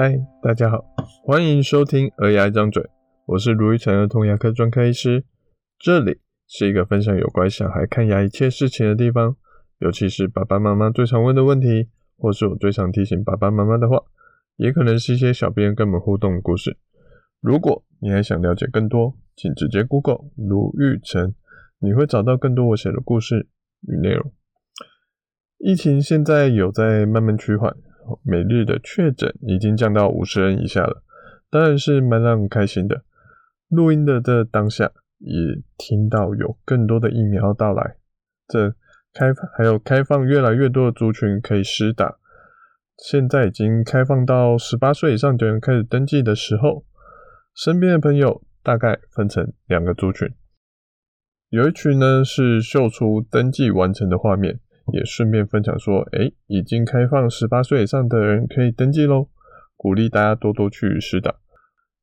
嗨，大家好，欢迎收听《儿牙一张嘴》，我是卢玉成儿童牙科专科医师。这里是一个分享有关小孩看牙一切事情的地方，尤其是爸爸妈妈最常问的问题，或是我最常提醒爸爸妈妈的话，也可能是一些小编跟我们互动的故事。如果你还想了解更多，请直接 Google 卢玉成，你会找到更多我写的故事与内容。疫情现在有在慢慢趋缓。每日的确诊已经降到五十人以下了，当然是蛮让人开心的。录音的这当下，也听到有更多的疫苗到来，这开放还有开放越来越多的族群可以施打。现在已经开放到十八岁以上的人开始登记的时候，身边的朋友大概分成两个族群，有一群呢是秀出登记完成的画面。也顺便分享说，诶，已经开放十八岁以上的人可以登记喽，鼓励大家多多去试打。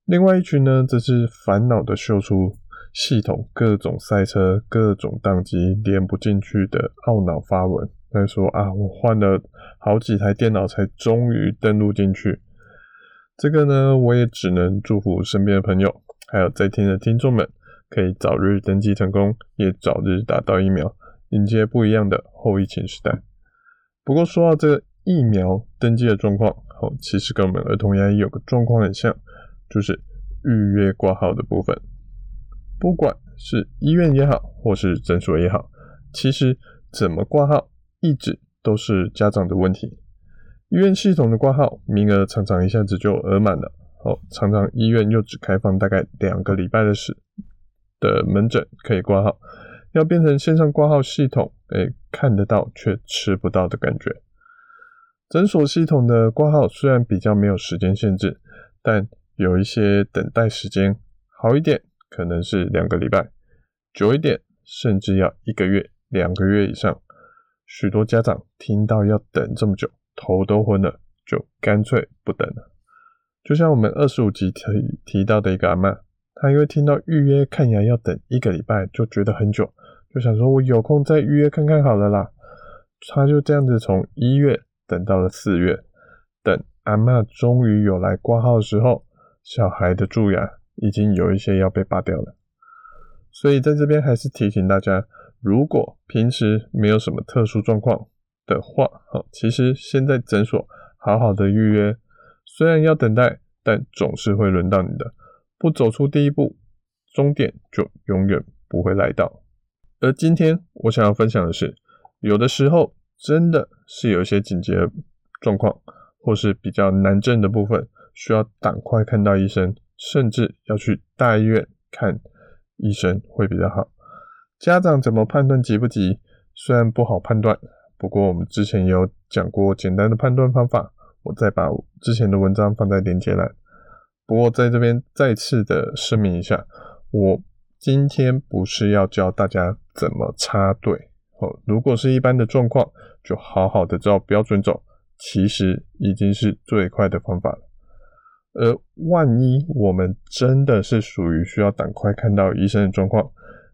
另外一群呢，则是烦恼的秀出系统各种赛车、各种宕机、连不进去的懊恼发文，他说啊，我换了好几台电脑才终于登录进去。这个呢，我也只能祝福身边的朋友，还有在听的听众们，可以早日登记成功，也早日打到疫苗。迎接不一样的后疫情时代。不过说到这个疫苗登记的状况，好，其实跟我们儿童牙医有个状况很像，就是预约挂号的部分。不管是医院也好，或是诊所也好，其实怎么挂号一直都是家长的问题。医院系统的挂号名额常常一下子就额满了，哦，常常医院又只开放大概两个礼拜的时的门诊可以挂号。要变成线上挂号系统，诶，看得到却吃不到的感觉。诊所系统的挂号虽然比较没有时间限制，但有一些等待时间，好一点可能是两个礼拜，久一点甚至要一个月、两个月以上。许多家长听到要等这么久，头都昏了，就干脆不等了。就像我们二十五集提提到的一个阿嬷，她因为听到预约看牙要等一个礼拜，就觉得很久。就想说，我有空再预约看看好了啦。他就这样子从一月等到了四月，等阿嬷终于有来挂号的时候，小孩的蛀牙已经有一些要被拔掉了。所以在这边还是提醒大家，如果平时没有什么特殊状况的话，好，其实现在诊所好好的预约，虽然要等待，但总是会轮到你的。不走出第一步，终点就永远不会来到。而今天我想要分享的是，有的时候真的是有一些紧急状况，或是比较难症的部分，需要赶快看到医生，甚至要去大医院看医生会比较好。家长怎么判断急不急？虽然不好判断，不过我们之前有讲过简单的判断方法，我再把之前的文章放在连接栏。不过在这边再次的声明一下，我。今天不是要教大家怎么插队哦，如果是一般的状况，就好好的照标准走，其实已经是最快的方法了。而万一我们真的是属于需要赶快看到医生的状况，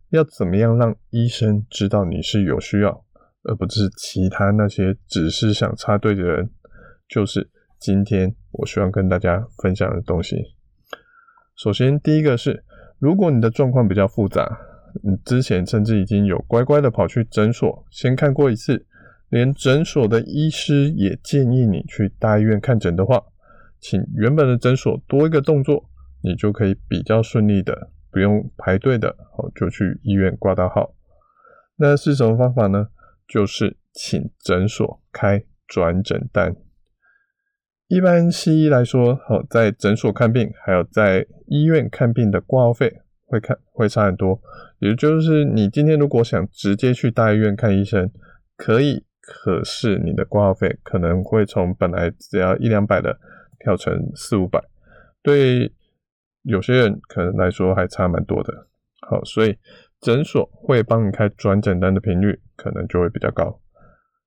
要怎么样让医生知道你是有需要，而不是其他那些只是想插队的人，就是今天我希望跟大家分享的东西。首先，第一个是。如果你的状况比较复杂，你之前甚至已经有乖乖的跑去诊所先看过一次，连诊所的医师也建议你去大医院看诊的话，请原本的诊所多一个动作，你就可以比较顺利的不用排队的，哦，就去医院挂到号。那是什么方法呢？就是请诊所开转诊单。一般西医来说，好，在诊所看病，还有在医院看病的挂号费会看会差很多。也就是你今天如果想直接去大医院看医生，可以，可是你的挂号费可能会从本来只要一两百的跳成四五百，对有些人可能来说还差蛮多的。好，所以诊所会帮你开转诊单的频率可能就会比较高。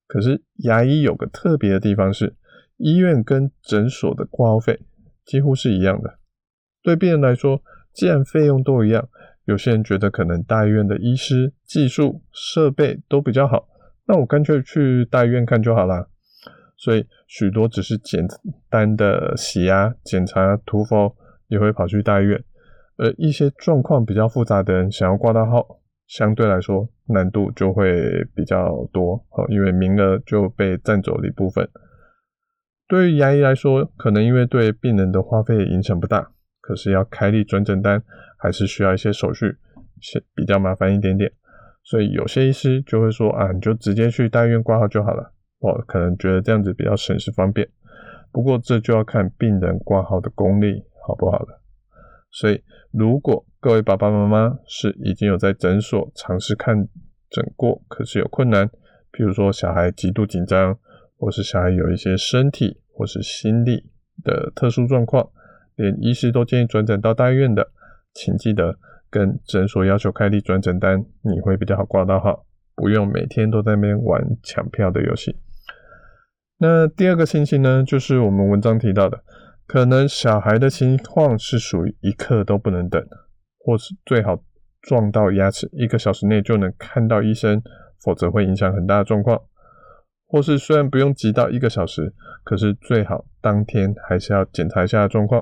可是牙医有个特别的地方是。医院跟诊所的挂号费几乎是一样的。对病人来说，既然费用都一样，有些人觉得可能大医院的医师、技术、设备都比较好，那我干脆去大医院看就好啦。所以许多只是简单的洗牙、检查、涂氟，也会跑去大医院。而一些状况比较复杂的人，想要挂到号，相对来说难度就会比较多，因为名额就被占走了一部分。对于牙医来说，可能因为对病人的花费影响不大，可是要开立转诊单，还是需要一些手续，是比较麻烦一点点。所以有些医师就会说啊，你就直接去大医院挂号就好了。我可能觉得这样子比较省事方便。不过这就要看病人挂号的功力好不好了。所以，如果各位爸爸妈妈是已经有在诊所尝试看诊过，可是有困难，譬如说小孩极度紧张，或是小孩有一些身体或是心理的特殊状况，连医师都建议转诊到大医院的，请记得跟诊所要求开立转诊单，你会比较好挂到号，不用每天都在那边玩抢票的游戏。那第二个情形呢，就是我们文章提到的。可能小孩的情况是属于一刻都不能等，或是最好撞到牙齿一个小时内就能看到医生，否则会影响很大的状况。或是虽然不用急到一个小时，可是最好当天还是要检查一下状况。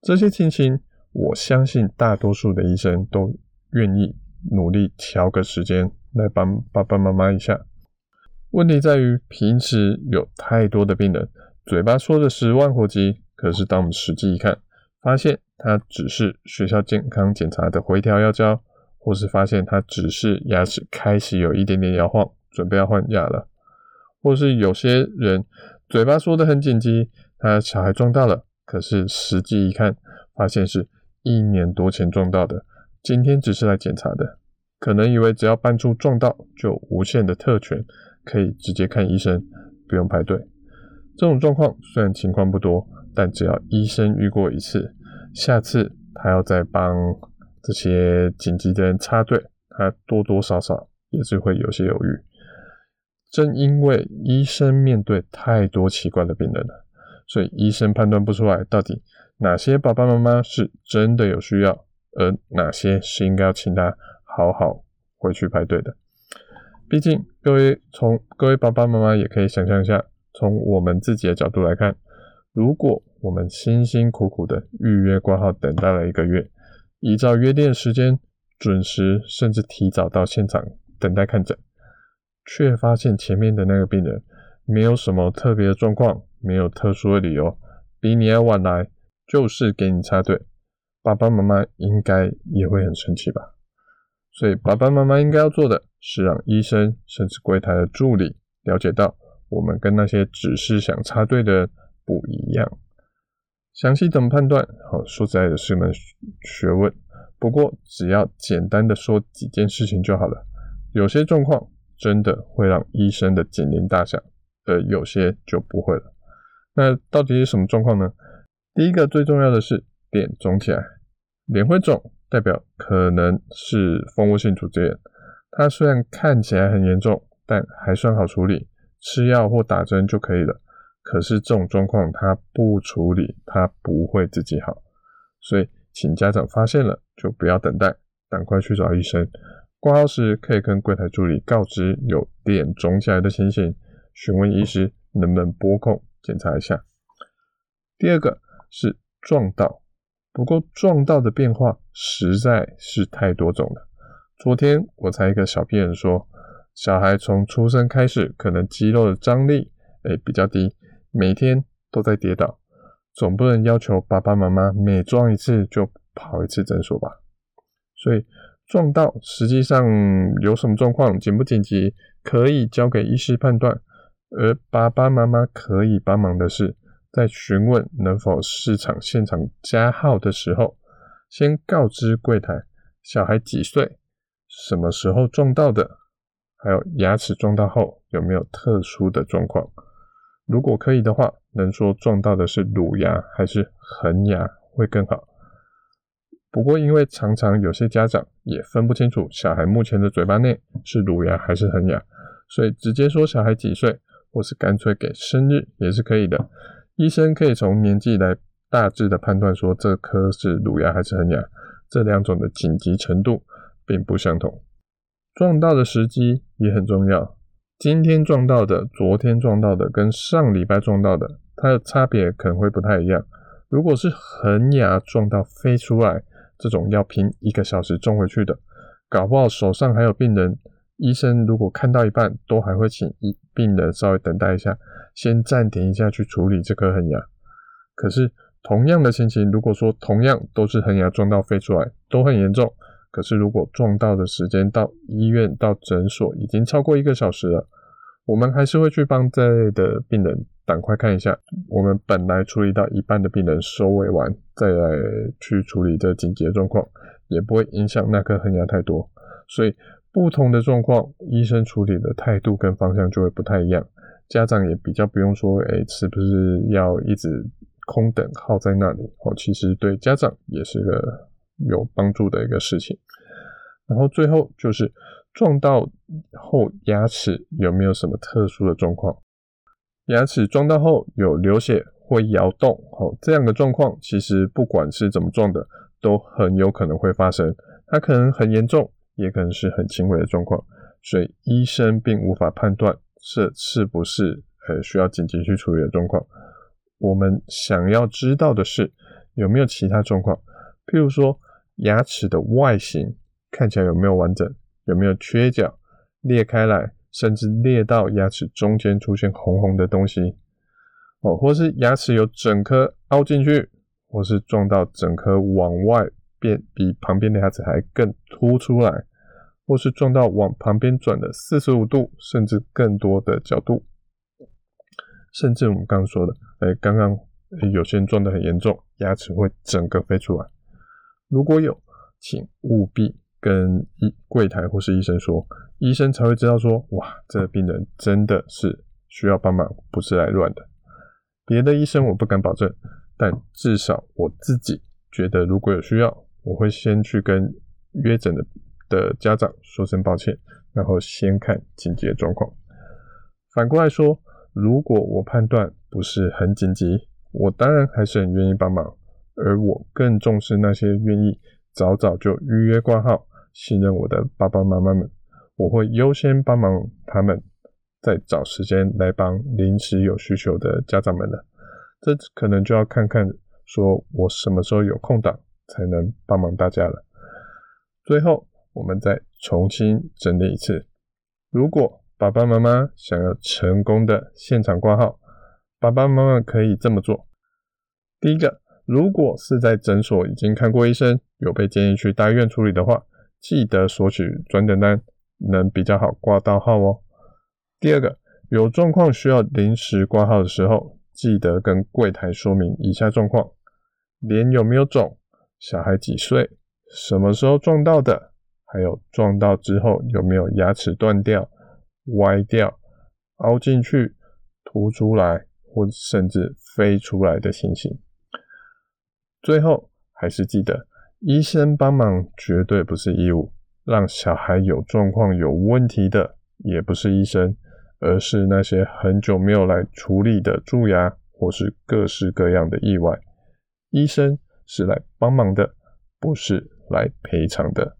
这些情形，我相信大多数的医生都愿意努力调个时间来帮爸爸妈妈一下。问题在于平时有太多的病人。嘴巴说的十万火急，可是当我们实际一看，发现他只是学校健康检查的回调药交，或是发现他只是牙齿开始有一点点摇晃，准备要换牙了，或是有些人嘴巴说的很紧急，他小孩撞到了，可是实际一看，发现是一年多前撞到的，今天只是来检查的，可能以为只要办出撞到就无限的特权，可以直接看医生，不用排队。这种状况虽然情况不多，但只要医生遇过一次，下次他要再帮这些紧急的人插队，他多多少少也是会有些犹豫。正因为医生面对太多奇怪的病人了，所以医生判断不出来到底哪些爸爸妈妈是真的有需要，而哪些是应该要请他好好回去排队的。毕竟各位从各位爸爸妈妈也可以想象一下。从我们自己的角度来看，如果我们辛辛苦苦的预约挂号，等待了一个月，依照约定的时间准时，甚至提早到现场等待看诊，却发现前面的那个病人没有什么特别的状况，没有特殊的理由，比你要晚来，就是给你插队，爸爸妈妈应该也会很生气吧？所以爸爸妈妈应该要做的是让医生甚至柜台的助理了解到。我们跟那些只是想插队的不一样。详细怎么判断？好，说实在的是门学问。不过只要简单的说几件事情就好了。有些状况真的会让医生的警铃大响，而有些就不会了。那到底是什么状况呢？第一个最重要的是脸肿起来，脸会肿代表可能是蜂窝性组织炎。它虽然看起来很严重，但还算好处理。吃药或打针就可以了，可是这种状况它不处理，它不会自己好，所以请家长发现了就不要等待，赶快去找医生。挂号时可以跟柜台助理告知有脸肿起来的情形，询问医师能不能拨空检查一下。第二个是撞到，不过撞到的变化实在是太多种了。昨天我才一个小病人说。小孩从出生开始，可能肌肉的张力诶比较低，每天都在跌倒，总不能要求爸爸妈妈每撞一次就跑一次诊所吧？所以撞到实际上有什么状况，紧不紧急，可以交给医师判断。而爸爸妈妈可以帮忙的是，在询问能否市场现场加号的时候，先告知柜台小孩几岁，什么时候撞到的。还有牙齿撞到后有没有特殊的状况？如果可以的话，能说撞到的是乳牙还是恒牙会更好。不过因为常常有些家长也分不清楚小孩目前的嘴巴内是乳牙还是恒牙，所以直接说小孩几岁，或是干脆给生日也是可以的。医生可以从年纪来大致的判断说这颗是乳牙还是恒牙，这两种的紧急程度并不相同。撞到的时机也很重要，今天撞到的、昨天撞到的跟上礼拜撞到的，它的差别可能会不太一样。如果是恒牙撞到飞出来，这种要拼一个小时种回去的，搞不好手上还有病人，医生如果看到一半，都还会请一病人稍微等待一下，先暂停一下去处理这颗恒牙。可是同样的情形，如果说同样都是恒牙撞到飞出来，都很严重。可是，如果撞到的时间到医院到诊所已经超过一个小时了，我们还是会去帮这类的病人赶快看一下。我们本来处理到一半的病人收尾完，再来去处理这紧急的状况，也不会影响那颗恒牙太多。所以，不同的状况，医生处理的态度跟方向就会不太一样。家长也比较不用说，哎，是不是要一直空等耗在那里？哦，其实对家长也是个。有帮助的一个事情，然后最后就是撞到后牙齿有没有什么特殊的状况？牙齿撞到后有流血会摇动，哦，这样的状况其实不管是怎么撞的，都很有可能会发生。它可能很严重，也可能是很轻微的状况，所以医生并无法判断这是不是呃需要紧急去处理的状况。我们想要知道的是有没有其他状况，譬如说。牙齿的外形看起来有没有完整？有没有缺角、裂开来，甚至裂到牙齿中间出现红红的东西？哦，或是牙齿有整颗凹进去，或是撞到整颗往外变，比旁边的牙齿还更凸出来，或是撞到往旁边转的四十五度，甚至更多的角度，甚至我们刚刚说的，哎，刚刚有些人撞得很严重，牙齿会整个飞出来。如果有，请务必跟医柜台或是医生说，医生才会知道说，哇，这个病人真的是需要帮忙，不是来乱的。别的医生我不敢保证，但至少我自己觉得，如果有需要，我会先去跟约诊的的家长说声抱歉，然后先看紧急的状况。反过来说，如果我判断不是很紧急，我当然还是很愿意帮忙。而我更重视那些愿意早早就预约挂号、信任我的爸爸妈妈们，我会优先帮忙他们，再找时间来帮临时有需求的家长们了。这可能就要看看，说我什么时候有空档，才能帮忙大家了。最后，我们再重新整理一次：如果爸爸妈妈想要成功的现场挂号，爸爸妈妈可以这么做。第一个。如果是在诊所已经看过医生，有被建议去大医院处理的话，记得索取转诊单，能比较好挂到号哦。第二个，有状况需要临时挂号的时候，记得跟柜台说明以下状况：脸有没有肿，小孩几岁，什么时候撞到的，还有撞到之后有没有牙齿断掉、歪掉、凹进去、凸出来，或甚至飞出来的情形。最后还是记得，医生帮忙绝对不是义务，让小孩有状况、有问题的也不是医生，而是那些很久没有来处理的蛀牙或是各式各样的意外。医生是来帮忙的，不是来赔偿的。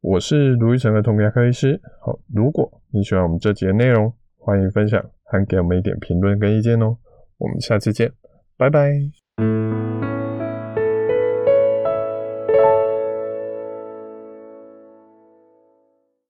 我是卢玉成的童牙科医师。好，如果你喜欢我们这集的内容，欢迎分享，还给我们一点评论跟意见哦。我们下次见，拜拜。